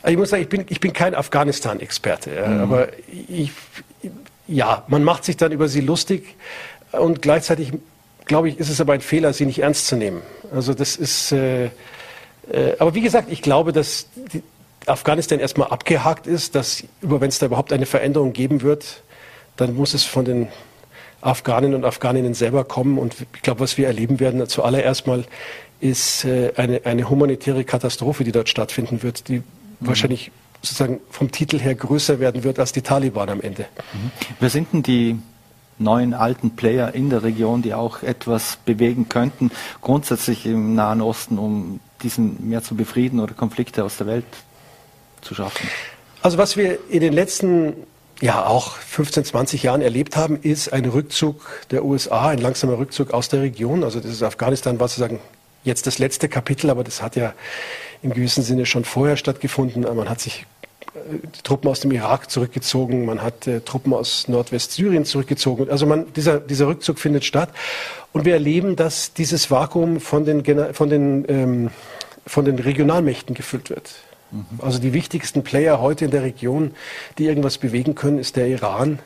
[SPEAKER 3] Ich muss sagen, ich bin, ich bin kein Afghanistan-Experte, mhm. aber ich, ja, man macht sich dann über sie lustig und gleichzeitig glaube ich, ist es aber ein Fehler, sie nicht ernst zu nehmen. Also das ist, äh, äh, aber wie gesagt, ich glaube, dass Afghanistan erstmal abgehakt ist, dass wenn es da überhaupt eine Veränderung geben wird, dann muss es von den Afghanen und Afghaninnen selber kommen. Und ich glaube, was wir erleben werden, zuallererst mal ist äh, eine, eine humanitäre Katastrophe, die dort stattfinden wird, die mhm. wahrscheinlich sozusagen vom Titel her größer werden wird als die Taliban am Ende.
[SPEAKER 1] Mhm. Wer sind denn die neuen alten Player in der Region, die auch etwas bewegen könnten, grundsätzlich im Nahen Osten, um diesen mehr zu befrieden oder Konflikte aus der Welt zu schaffen?
[SPEAKER 3] Also was wir in den letzten ja auch 15, 20 Jahren erlebt haben, ist ein Rückzug der USA, ein langsamer Rückzug aus der Region. Also das ist Afghanistan war sozusagen jetzt das letzte Kapitel, aber das hat ja im gewissen Sinne schon vorher stattgefunden. Man hat sich die Truppen aus dem Irak zurückgezogen, man hat äh, Truppen aus Nordwestsyrien zurückgezogen. Also man, dieser, dieser Rückzug findet statt. Und wir erleben, dass dieses Vakuum von den, von den, ähm, von den Regionalmächten gefüllt wird. Mhm. Also die wichtigsten Player heute in der Region, die irgendwas bewegen können, ist der Iran,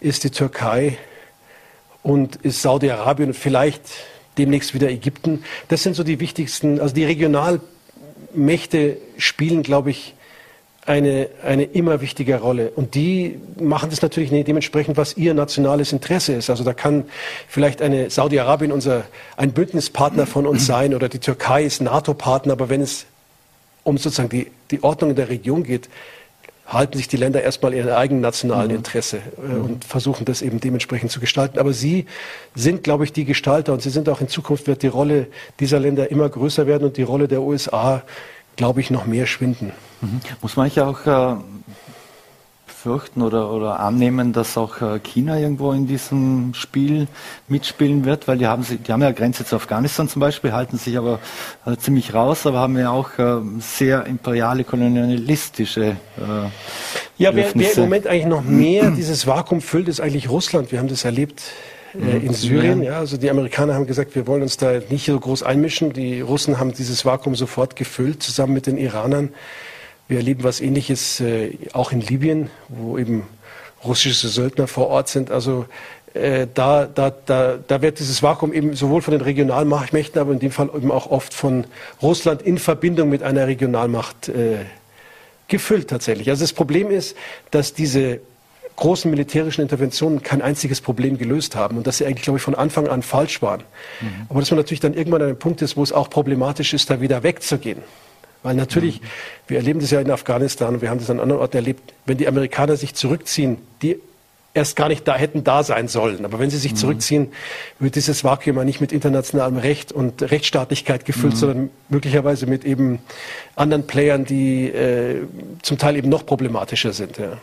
[SPEAKER 3] ist die Türkei und ist Saudi-Arabien und vielleicht demnächst wieder Ägypten. Das sind so die wichtigsten, also die Regionalmächte spielen, glaube ich, eine, eine immer wichtige Rolle. Und die machen das natürlich dementsprechend, was ihr nationales Interesse ist. Also da kann vielleicht eine Saudi-Arabien unser, ein Bündnispartner von uns sein oder die Türkei ist NATO-Partner. Aber wenn es um sozusagen die, die Ordnung in der Region geht, halten sich die Länder erstmal ihre eigenen nationalen mhm. Interesse äh, mhm. und versuchen das eben dementsprechend zu gestalten. Aber sie sind, glaube ich, die Gestalter und sie sind auch in Zukunft wird die Rolle dieser Länder immer größer werden und die Rolle der USA glaube ich, noch mehr schwinden.
[SPEAKER 1] Mhm. Muss man eigentlich auch äh, fürchten oder, oder annehmen, dass auch äh, China irgendwo in diesem Spiel mitspielen wird, weil die haben, sie, die haben ja Grenze zu Afghanistan zum Beispiel, halten sich aber äh, ziemlich raus, aber haben ja auch äh, sehr imperiale, kolonialistische äh,
[SPEAKER 3] Ja, wer, wer, im Moment eigentlich noch mehr dieses Vakuum füllt, ist eigentlich Russland. Wir haben das erlebt äh, in Syrien. Ja, also die Amerikaner haben gesagt, wir wollen uns da nicht so groß einmischen. Die Russen haben dieses Vakuum sofort gefüllt, zusammen mit den Iranern. Wir erleben was Ähnliches äh, auch in Libyen, wo eben russische Söldner vor Ort sind. Also äh, da, da, da, da wird dieses Vakuum eben sowohl von den Regionalmachtmächten, aber in dem Fall eben auch oft von Russland in Verbindung mit einer Regionalmacht äh, gefüllt tatsächlich. Also das Problem ist, dass diese großen militärischen Interventionen kein einziges Problem gelöst haben und dass sie eigentlich, glaube ich, von Anfang an falsch waren. Mhm. Aber dass man natürlich dann irgendwann an einem Punkt ist, wo es auch problematisch ist, da wieder wegzugehen. Weil natürlich, mhm. wir erleben das ja in Afghanistan und wir haben das an anderen Orten erlebt, wenn die Amerikaner sich zurückziehen, die erst gar nicht da hätten da sein sollen. Aber wenn sie sich mhm. zurückziehen, wird dieses Vakuum ja nicht mit internationalem Recht und Rechtsstaatlichkeit gefüllt, mhm. sondern möglicherweise mit eben anderen Playern, die äh, zum Teil eben noch problematischer sind. Ja.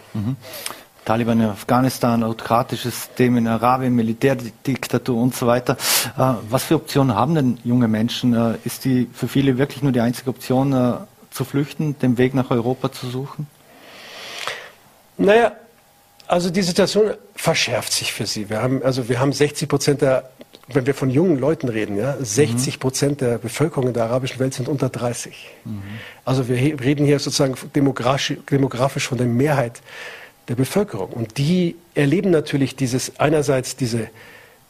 [SPEAKER 3] Mhm.
[SPEAKER 1] Taliban in Afghanistan, autokratisches System in Arabien, Militärdiktatur und so weiter. Äh, was für Optionen haben denn junge Menschen? Äh, ist die für viele wirklich nur die einzige Option, äh, zu flüchten, den Weg nach Europa zu suchen?
[SPEAKER 3] Naja, Also die Situation verschärft sich für Sie. Wir haben, also wir haben 60 Prozent der, wenn wir von jungen Leuten reden, ja, 60 Prozent der Bevölkerung in der arabischen Welt sind unter 30. Mhm. Also wir reden hier sozusagen demografisch, demografisch von der Mehrheit der Bevölkerung. Und die erleben natürlich dieses, einerseits diese,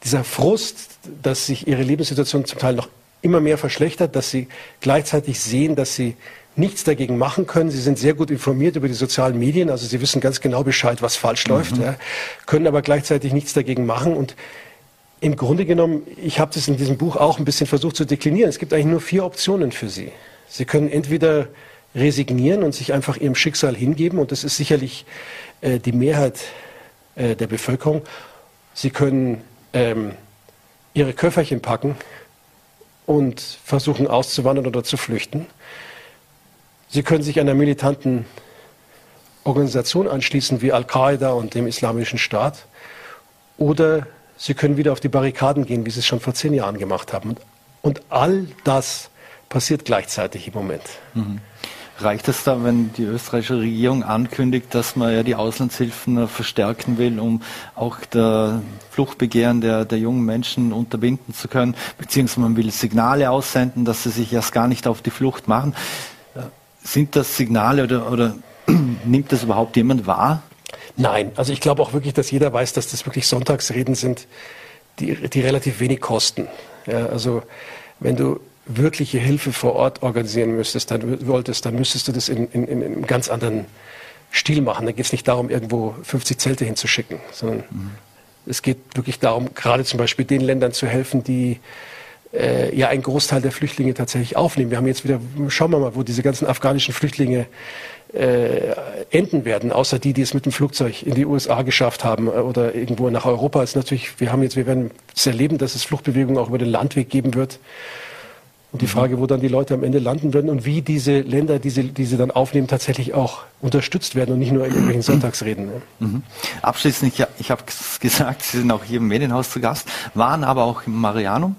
[SPEAKER 3] dieser Frust, dass sich ihre Lebenssituation zum Teil noch immer mehr verschlechtert, dass sie gleichzeitig sehen, dass sie nichts dagegen machen können. Sie sind sehr gut informiert über die sozialen Medien, also sie wissen ganz genau Bescheid, was falsch mhm. läuft, ja, können aber gleichzeitig nichts dagegen machen. Und im Grunde genommen, ich habe das in diesem Buch auch ein bisschen versucht zu deklinieren. Es gibt eigentlich nur vier Optionen für Sie. Sie können entweder resignieren und sich einfach ihrem Schicksal hingeben, und das ist sicherlich äh, die Mehrheit äh, der Bevölkerung. Sie können ähm, ihre Köfferchen packen und versuchen auszuwandern oder zu flüchten. Sie können sich einer militanten Organisation anschließen wie Al-Qaida und dem Islamischen Staat. Oder Sie können wieder auf die Barrikaden gehen, wie Sie es schon vor zehn Jahren gemacht haben. Und all das passiert gleichzeitig im Moment.
[SPEAKER 1] Mhm. Reicht es da, wenn die österreichische Regierung ankündigt, dass man ja die Auslandshilfen verstärken will, um auch der Fluchtbegehren der, der jungen Menschen unterbinden zu können, beziehungsweise man will Signale aussenden, dass sie sich erst gar nicht auf die Flucht machen? Äh, sind das Signale oder, oder nimmt das überhaupt jemand wahr?
[SPEAKER 3] Nein, also ich glaube auch wirklich, dass jeder weiß, dass das wirklich Sonntagsreden sind, die, die relativ wenig kosten. Ja, also wenn du wirkliche Hilfe vor Ort organisieren müsstest, dann wolltest, dann müsstest du das in, in, in einem ganz anderen Stil machen. Da geht es nicht darum, irgendwo 50 Zelte hinzuschicken, sondern mhm. es geht wirklich darum, gerade zum Beispiel den Ländern zu helfen, die äh, ja einen Großteil der Flüchtlinge tatsächlich aufnehmen. Wir haben jetzt wieder, schauen wir mal, wo diese ganzen afghanischen Flüchtlinge äh, enden werden, außer die, die es mit dem Flugzeug in die USA geschafft haben äh, oder irgendwo nach Europa. Ist natürlich, wir haben jetzt, wir werden es erleben, dass es Fluchtbewegungen auch über den Landweg geben wird. Und die mhm. Frage, wo dann die Leute am Ende landen würden und wie diese Länder, die sie, die sie dann aufnehmen, tatsächlich auch unterstützt werden und nicht nur in irgendwelchen Sonntagsreden. Ne?
[SPEAKER 1] Mhm. Abschließend, ich, ich habe gesagt, Sie sind auch hier im Medienhaus zu Gast, waren aber auch im Marianum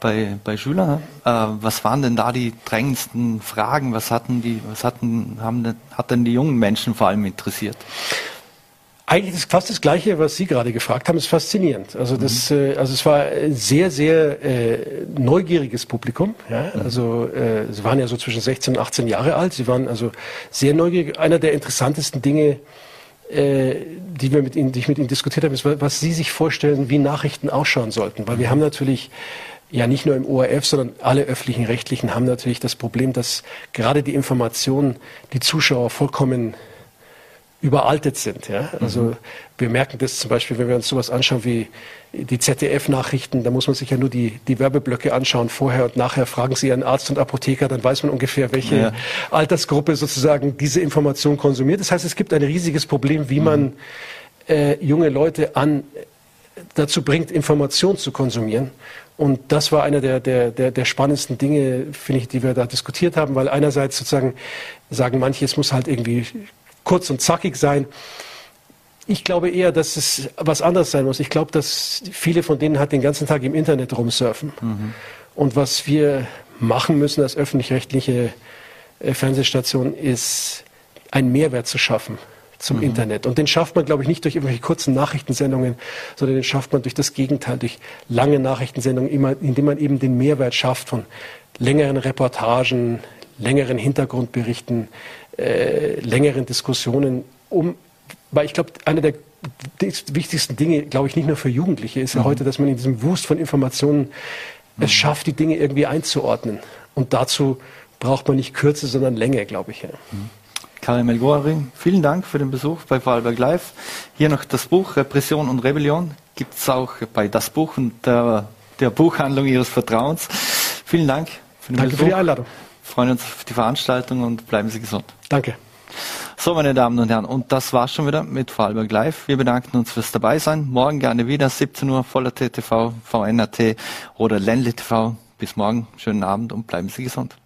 [SPEAKER 1] bei, bei Schülern. Äh, was waren denn da die drängendsten Fragen? Was hatten die, was hatten, haben, hat denn die jungen Menschen vor allem interessiert?
[SPEAKER 3] Eigentlich ist fast das Gleiche, was Sie gerade gefragt haben, ist faszinierend. Also das, mhm. äh, also es war ein sehr, sehr äh, neugieriges Publikum. Ja? Mhm. Also äh, Sie waren ja so zwischen 16 und 18 Jahre alt. Sie waren also sehr neugierig. Einer der interessantesten Dinge, äh, die wir mit Ihnen, die ich mit Ihnen diskutiert habe, ist, was Sie sich vorstellen, wie Nachrichten ausschauen sollten. Weil wir haben natürlich ja nicht nur im ORF, sondern alle öffentlichen Rechtlichen haben natürlich das Problem, dass gerade die Informationen die Zuschauer vollkommen überaltet sind. Ja? Also mhm. wir merken das zum Beispiel, wenn wir uns sowas anschauen wie die ZDF-Nachrichten, da muss man sich ja nur die, die Werbeblöcke anschauen, vorher und nachher fragen Sie einen Arzt und Apotheker, dann weiß man ungefähr, welche ja. Altersgruppe sozusagen diese Information konsumiert. Das heißt, es gibt ein riesiges Problem, wie mhm. man äh, junge Leute an dazu bringt, Information zu konsumieren. Und das war einer der, der, der, der spannendsten Dinge, finde ich, die wir da diskutiert haben, weil einerseits sozusagen sagen manche, es muss halt irgendwie kurz und zackig sein. Ich glaube eher, dass es was anderes sein muss. Ich glaube, dass viele von denen halt den ganzen Tag im Internet rumsurfen. Mhm. Und was wir machen müssen als öffentlich-rechtliche äh, Fernsehstation ist, einen Mehrwert zu schaffen zum mhm. Internet. Und den schafft man, glaube ich, nicht durch irgendwelche kurzen Nachrichtensendungen, sondern den schafft man durch das Gegenteil, durch lange Nachrichtensendungen, indem man eben den Mehrwert schafft von längeren Reportagen, längeren Hintergrundberichten, äh, längeren Diskussionen, um, weil ich glaube, eine der wichtigsten Dinge, glaube ich, nicht nur für Jugendliche, ist ja mhm. heute, dass man in diesem Wust von Informationen mhm. es schafft, die Dinge irgendwie einzuordnen. Und dazu braucht man nicht Kürze, sondern Länge, glaube ich. Ja. Mhm.
[SPEAKER 1] Karim El vielen Dank für den Besuch bei Vorarlberg Live. Hier noch das Buch Repression und Rebellion gibt es auch bei das Buch und der, der, Buchhandlung Ihres Vertrauens. Vielen Dank
[SPEAKER 3] für den Danke Besuch. für die Einladung.
[SPEAKER 1] Wir freuen uns auf die Veranstaltung und bleiben Sie gesund.
[SPEAKER 3] Danke.
[SPEAKER 1] So, meine Damen und Herren, und das war's schon wieder mit Vorarlberg Live. Wir bedanken uns fürs Dabeisein. Morgen gerne wieder, 17 Uhr, Voller TTV, VNRT oder Ländle TV. Bis morgen, schönen Abend und bleiben Sie gesund.